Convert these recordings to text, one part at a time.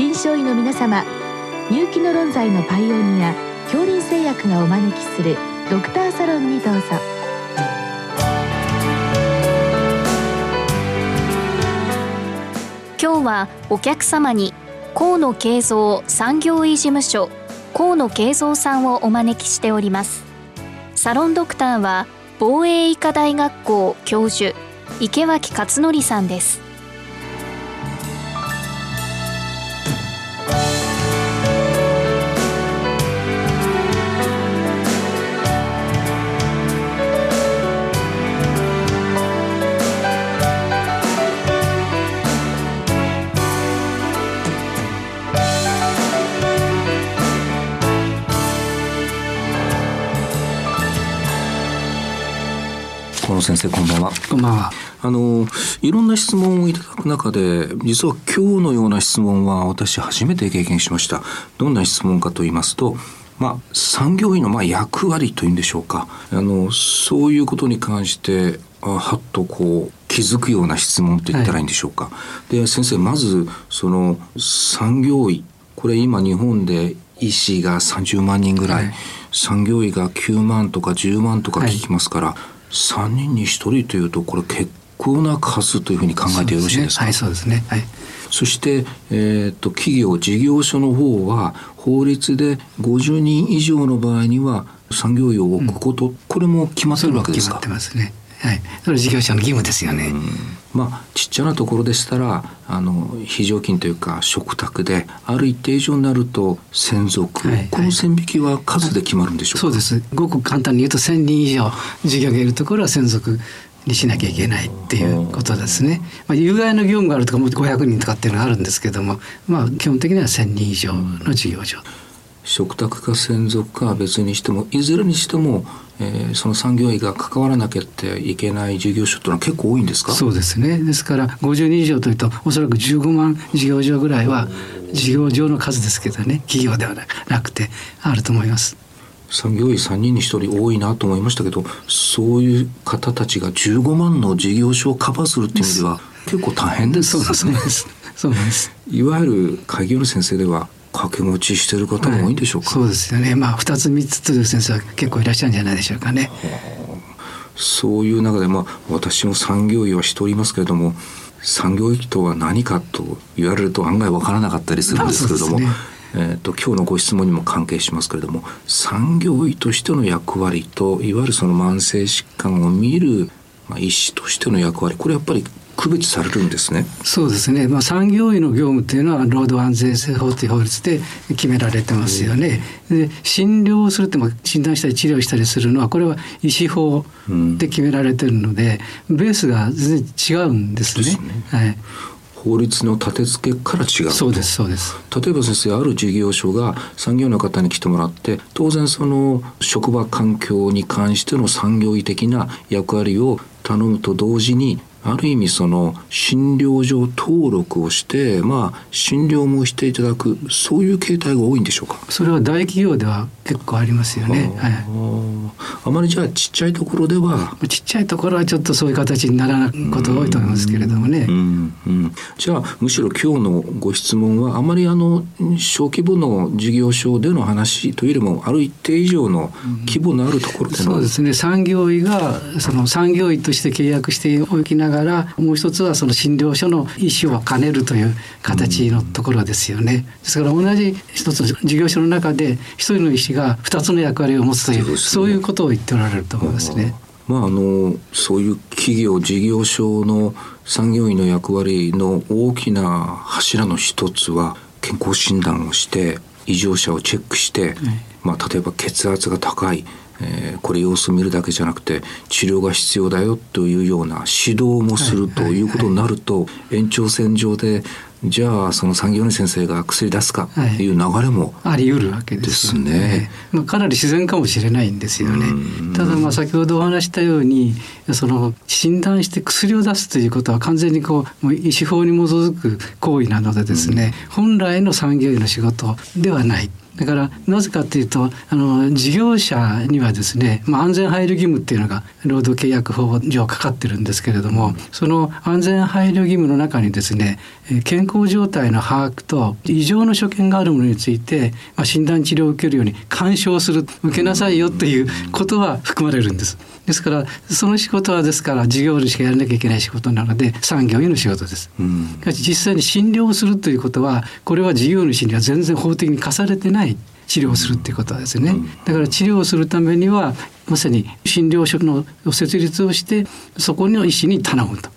臨床医の皆様入気の論剤のパイオニア恐林製薬がお招きするドクターサロンにどうぞ。今日はお客様に河野慶三産業医事務所河野慶三さんをお招きしております。サロンドクターは防衛医科大学校教授池脇勝則さんです。河野先生こんばんは。こんばんは。あのいろんな質問をいただく中で実は今日のような質問は私初めて経験しました。どんな質問かと言いますとまあ産業医のまあ役割というんでしょうか。あのそういうことに関してあはっとこう気づくような質問と言ったらいいんでしょうか、はい、で先生まずその産業医これ今日本で医師が30万人ぐらい、はい、産業医が9万とか10万とか聞きますから、はい3人に1人というとこれ結構な数というふうに考えてよろしいですか、ね、はいそうですね、はい、そして、えーと、企業事業所の方は法律で50人以上の場合には産業医を置くこと、うん、これも決まってるわけですか？決まってますねはい、それ事業者の義務ですよね。まあちっちゃなところでしたらあの非常勤というか嘱託である一定以上になると専属、はい、この線引きは数で決まるんでしょうか、そうです。ごく簡単に言うと1,000人以上事業がいるところは専属にしなきゃいけないっていうことですね。まあ、有害の業務があるとかも500人とかっていうのがあるんですけども、まあ、基本的には1,000人以上の事業所。嘱託か専属か別にしてもいずれにしてもえー、その産業医が関わらなきゃいけない事業所というのは結構多いんですか？そうですね。ですから50人以上というとおそらく15万事業所ぐらいは事業場の数ですけどね企業ではなくてあると思います。産業医3人に1人多いなと思いましたけどそういう方たちが15万の事業所をカバーするっていう意味では結構大変ですね。そうですそうです。いわゆる開業の先生では掛け持ちしてる方も多いんでしょうか、はい、そうですよね。まあ2つ3つという先生は結構いらっしゃるんじゃないでしょうかね。そういう中で、まあ、私も産業医はしておりますけれども産業医とは何かと言われると案外わからなかったりするんですけれども、ね、えーと、今日のご質問にも関係しますけれども産業医としての役割といわゆるその慢性疾患を見る、まあ、医師としての役割これやっぱり区別されるんですね。そうですね。まあ産業医の業務っていうのは労働安全性法という法律で決められてますよね。で診療するっても診断したり治療したりするのはこれは医師法で決められてるので、うん、ベースが全然違うんですね。すねはい。法律の立て付けから違うそうですそうです例えば先生ある事業所が産業の方に来てもらって当然その職場環境に関しての産業医的な役割を頼むと同時にある意味その診療所登録をしてまあ診療もしていただくそういう形態が多いんでしょうか？それは大企業では結構ありますよね、はい、あまりじゃあちっちゃいところでは。ちっちゃいところはちょっとそういう形にならないことが多いと思いますけれどもね、うんうん、じゃあむしろ今日のご質問はあまりあの小規模の事業所での話というよりもある一定以上の規模のあるところでの、うん、そうですね。産業医がその産業医として契約しておきながらもう一つはその診療所の医師を兼ねるという形のところですよね。ですから同じ一つの事業所の中で一人の医師が二つの役割を持つというそう、ね,、そういうことを言っておられると思いますね。まあ、あのそういう企業事業所の産業医の役割の大きな柱の一つは健康診断をして異常者をチェックして、まあ、例えば血圧が高いえー、これ様子を見るだけじゃなくて治療が必要だよというような指導もするということになると、延長線上でじゃあその産業の先生が薬出すかっていう流れも、あり得るわけですね。まあ、かなり自然かもしれないんですよね。ただまあ先ほどお話したようにその診断して薬を出すということは完全にこう医師法に基づく行為なのでですね、本来の産業医の仕事ではない。だからなぜかというとあの事業者にはですね、まあ、安全配慮義務っていうのが労働契約法上かかってるんですけれどもその安全配慮義務の中にですね健康状態の把握と異常の所見があるものについて、まあ、診断治療を受けるように干渉する受けなさいよっていうことは含まれるんです。ですからその仕事はですから事業主がやらなきゃいけない仕事なので産業医の仕事です。うん、実際に診療をするということはこれは事業主には全然法的に課されてない治療をするっていうことはですね、だから治療をするためにはまさに診療所の設立をしてそこの医師に頼むと。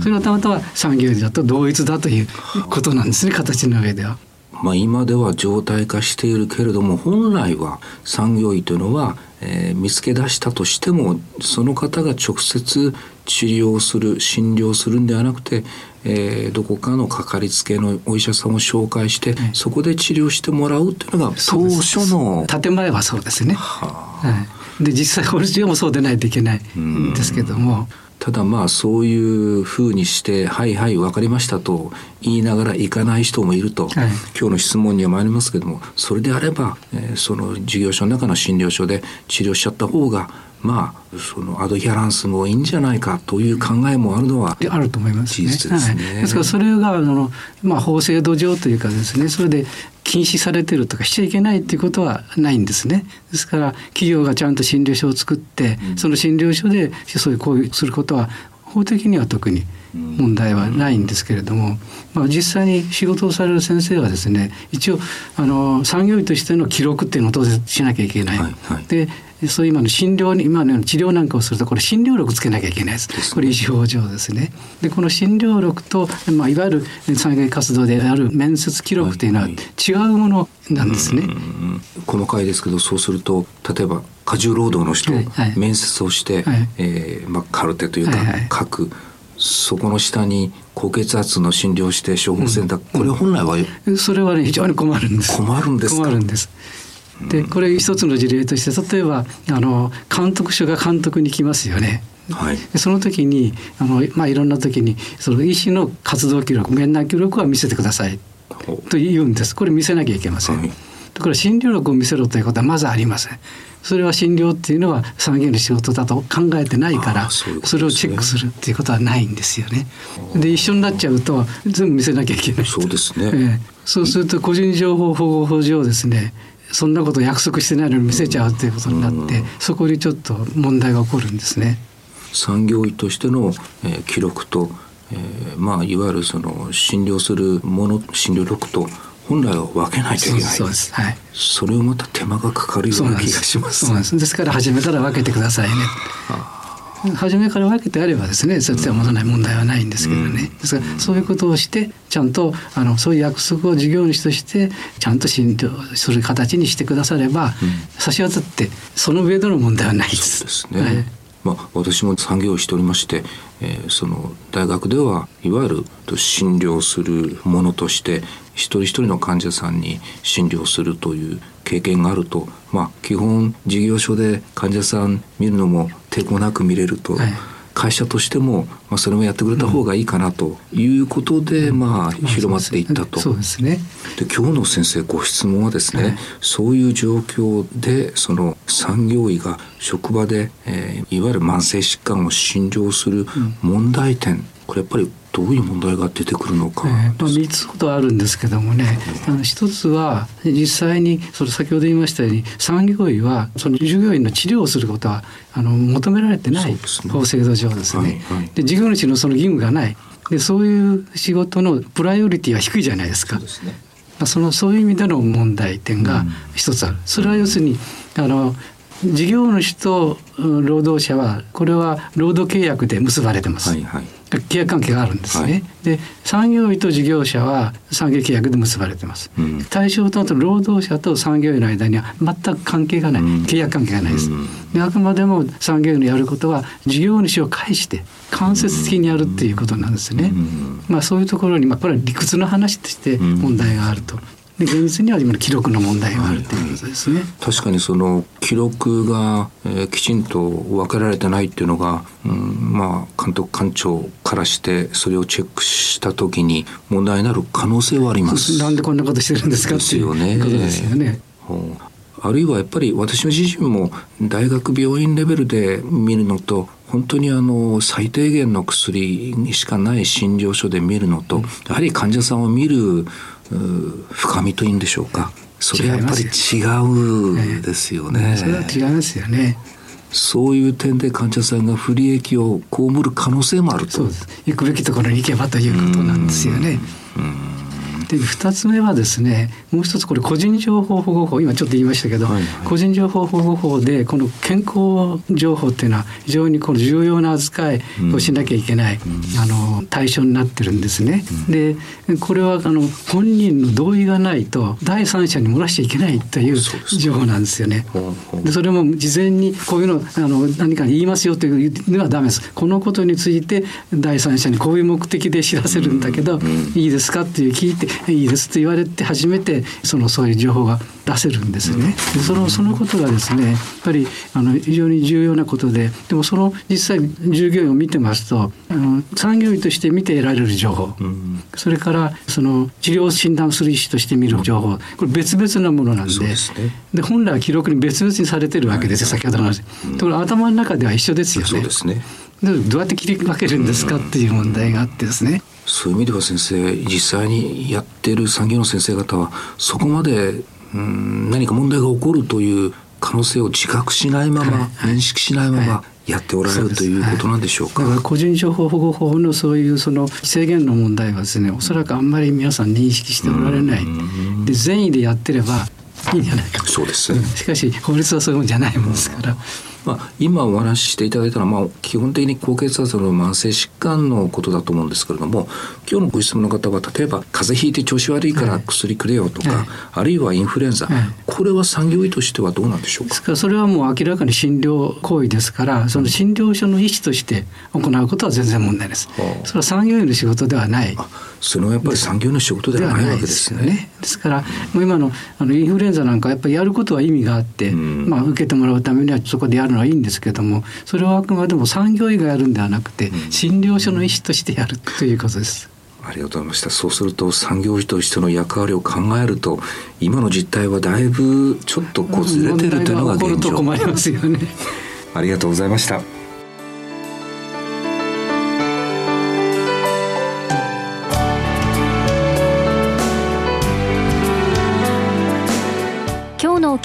それがたまたま産業医だと同一だということなんですね形の上では。まあ、今では常態化しているけれども本来は産業医というのは、えー、見つけ出したとしてもその方が直接治療する診療するんではなくて、えー、どこかのかかりつけのお医者さんを紹介して、はい、そこで治療してもらうというのが当初の建前はそうですね。はあ、はい、で実際法律上もそうでないといけないん。ですけども。ただまあそういうふうにして「はいはい分かりました」と言いながら行かない人もいると、はい、今日の質問には参りますけどもそれであれば、えー、その事業所の中の診療所で治療しちゃった方がまあそのアドヒャランスもいいんじゃないかという考えもあるのはあると思います、ね、ですね。はい、ですからそれがあの、まあ、法制度上というかですねそれで禁止されてるとかしちゃいけないっていうことはないんですね。ですから企業がちゃんと診療所を作って、うん、その診療所でそういう行為することは法的には特に問題はないんですけれども、まあ、実際に仕事をされる先生はですね一応あの産業医としての記録っていうのを当然しなきゃいけない。はいはい、でそういう今の診療に今のような治療なんかをするとこれ診療録つけなきゃいけないです。これ医師法上ですね。でこの診療録と、まあ、いわゆる産業医活動である面接記録というのは違うものなんですね。細かいですけどそうすると例えば過重労働の人、はいはい、面接をして、はい、えー、まあ、カルテというか、はいはい、書く。そこの下に高血圧の診療して処方箋だ、うん、これ本来は、それはね非常に困るんです。困るんです困るんですでこれ一つの事例として例えばあの監督署が監督に来ますよね。はい、その時にあの、まあ、いろんな時にその医師の活動記録面談記録は見せてくださいと言うんですこれ見せなきゃいけません。はい、だから診療録を見せろということはまずありません。それは診療っていうのは産業の仕事だと考えてないからそれをチェックするっていうことはないんですよね。で一緒になっちゃうと全部見せなきゃいけない。そうですね、えー、そうすると個人情報保護法上ですねそんなこと約束してないのに見せちゃうということになって、そこにちょっと問題が起こるんですね。産業医としての、えー、記録と、えー、まあいわゆるその診療するもの診療録と本来は分けないといけない。そうです。はい、それをまた手間がかかるような気がしますそうです。です。から初めから分けてくださいね初めから分けてあればですねそういったない問題はないんですけどね、うん、ですからそういうことをしてちゃんとあのそういう約束を事業主としてちゃんと診療する形にしてくだされば、うん、差し当たってその上での問題はないです。そうですね、はい。まあ、私も産業をしておりまして、えー、その大学ではいわゆる診療するものとして一人一人の患者さんに診療するという経験があると、まあ、基本事業所で患者さん見るのも抵抗なく見れると。はい会社としても、まあ、それもやってくれた方がいいかなということで、うん、まあ、広まっていったと。そうですね。で今日の先生ご質問はですね、はい、そういう状況でその産業医が職場で、えー、いわゆる慢性疾患を診療する問題点、うん、これやっぱりどういう問題が出てくるのか、えー、まあ、3つほどあるんですけどもね、あの一つは実際にそれ先ほど言いましたように産業医はその従業員の治療をすることはあの求められてない、ね、法制度上ですね。はいはい、で事業主のその義務がない。でそういう仕事のプライオリティは低いじゃないですか。そまあ、そのそういう意味での問題点が一つある。それは要するにあの事業主と労働者はこれは労働契約で結ばれてます。はいはい契約関係があるんですね。はい、で産業医と事業者は産業契約で結ばれてます。うん、対象とな労働者と産業医の間には全く関係がない、うん、契約関係がないです。であくまでも産業医のやることは事業主を介して間接的にやるっていうことなんですね。まあそういうところにまあこれは理屈の話として問題があると。で現実には今の記録の問題があるということですね。確かにその記録が、えー、きちんと分けられてないっていうのが、うん、まあ監督官庁からしてそれをチェックした時に問題になる可能性はあります。なんでこんなことしてるんですかっていうことですよね。あるいはやっぱり私自身も大学病院レベルで見るのと本当にあの最低限の薬にしかない診療所で見るのと、やはり患者さんを見る深みというんでしょうかそれはやっぱり違うですよね。それは違いますよね。そういう点で患者さんが不利益を被る可能性もあると。そうです。行くべきところに行けばということなんですよね。うんで2つ目はですねもう一つこれ個人情報保護法今ちょっと言いましたけど、はいはい、個人情報保護法でこの健康情報っていうのは非常にこの重要な扱いをしなきゃいけない、うん、あの対象になってるんですね。うん、でこれはあの本人の同意がないと第三者に漏らしちゃいけないという情報なんですよね。でそれも事前にこういうのあの何か言いますよというのはダメです。このことについて第三者にこういう目的で知らせるんだけど、うん、いいですかっていう聞いていいですと言われて初めてそのそういう情報が出せるんですね。でそのそのことがですねやっぱりあの非常に重要なことででもその実際従業員を見てますとあの産業医として見て得られる情報、それからその治療診断する医師として見る情報。これ別々なものなんで。で、ね、本来は記録に別々にされてるわけです。よ、先ほどの話。ところ頭の中では一緒ですよね。そうですね。どうやって切り分けるんですかっていう問題があってですね。そういう意味では先生実際にやってる産業の先生方はそこまでうん何か問題が起こるという可能性を自覚しないまま、はい、認識しないまま、やっておられるということなんでしょうか？だから個人情報保護法のそういうその制限の問題はですね、おそらくあんまり皆さん認識しておられない。で善意でやってればいいんじゃないか。そうです。しかし法律はそういうもんじゃないもんですから。まあ、今お話ししていただいたのは、まあ、基本的に高血圧の慢性疾患のことだと思うんですけれども今日のご質問の方は例えば風邪ひいて調子悪いから薬くれよとか、はい、あるいはインフルエンザ、はい、これは産業医としてはどうなんでしょうか？かそれはもう明らかに診療行為ですからその診療所の医師として行うことは全然問題です。それは産業医の仕事ではない。それはやっぱり産業の仕事ではないわけですね。ねですからもう今のあのインフルエンザなんかやっぱりやることは意味があって、うん、まあ、受けてもらうためにはそこでやるのはいいんですけどもそれはあくまでも産業医がやるんではなくて、うん、診療所の医師としてやるということです。ありがとうございました。そうすると産業医としての役割を考えると今の実態はだいぶちょっとこうずれてるというのが現状。ありがとうございました。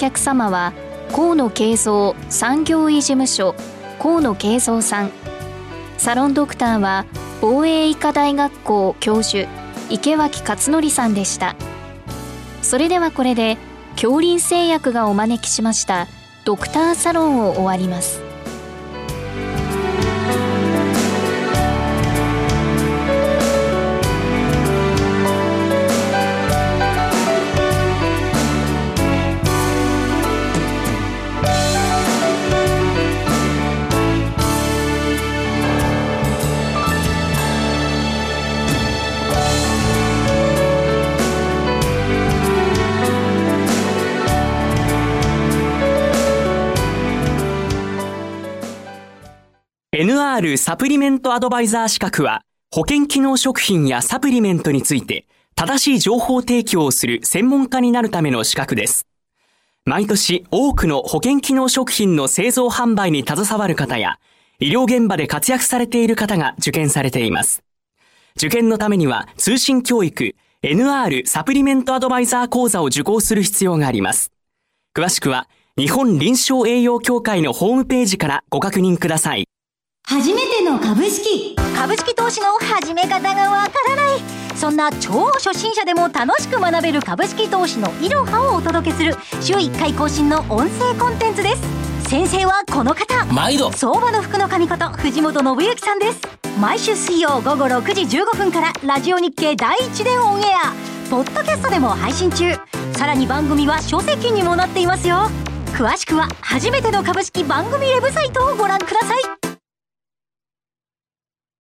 客様は河野慶三産業医事務所河野慶三さん。サロンドクターは防衛医科大学校教授池脇勝則さんでした。それではこれで恐林製薬がお招きしましたドクターサロンを終わります。NR サプリメントアドバイザー資格は、保険機能食品やサプリメントについて、正しい情報提供をする専門家になるための資格です。毎年多くの保険機能食品の製造販売に携わる方や、医療現場で活躍されている方が受験されています。受験のためには通信教育 NR サプリメントアドバイザー講座を受講する必要があります。詳しくは日本臨床栄養協会のホームページからご確認ください。初めての株式。株式投資の始め方がわからない。そんな超初心者でも楽しく学べる株式投資のいろはをお届けする週1回更新の音声コンテンツです。先生はこの方。毎度。相場の福の神こと藤本信之さんです。毎週水曜午後6時15分からラジオ日経第一でオンエア。ポッドキャストでも配信中。さらに番組は書籍にもなっていますよ。詳しくは初めての株式番組ウェブサイトをご覧ください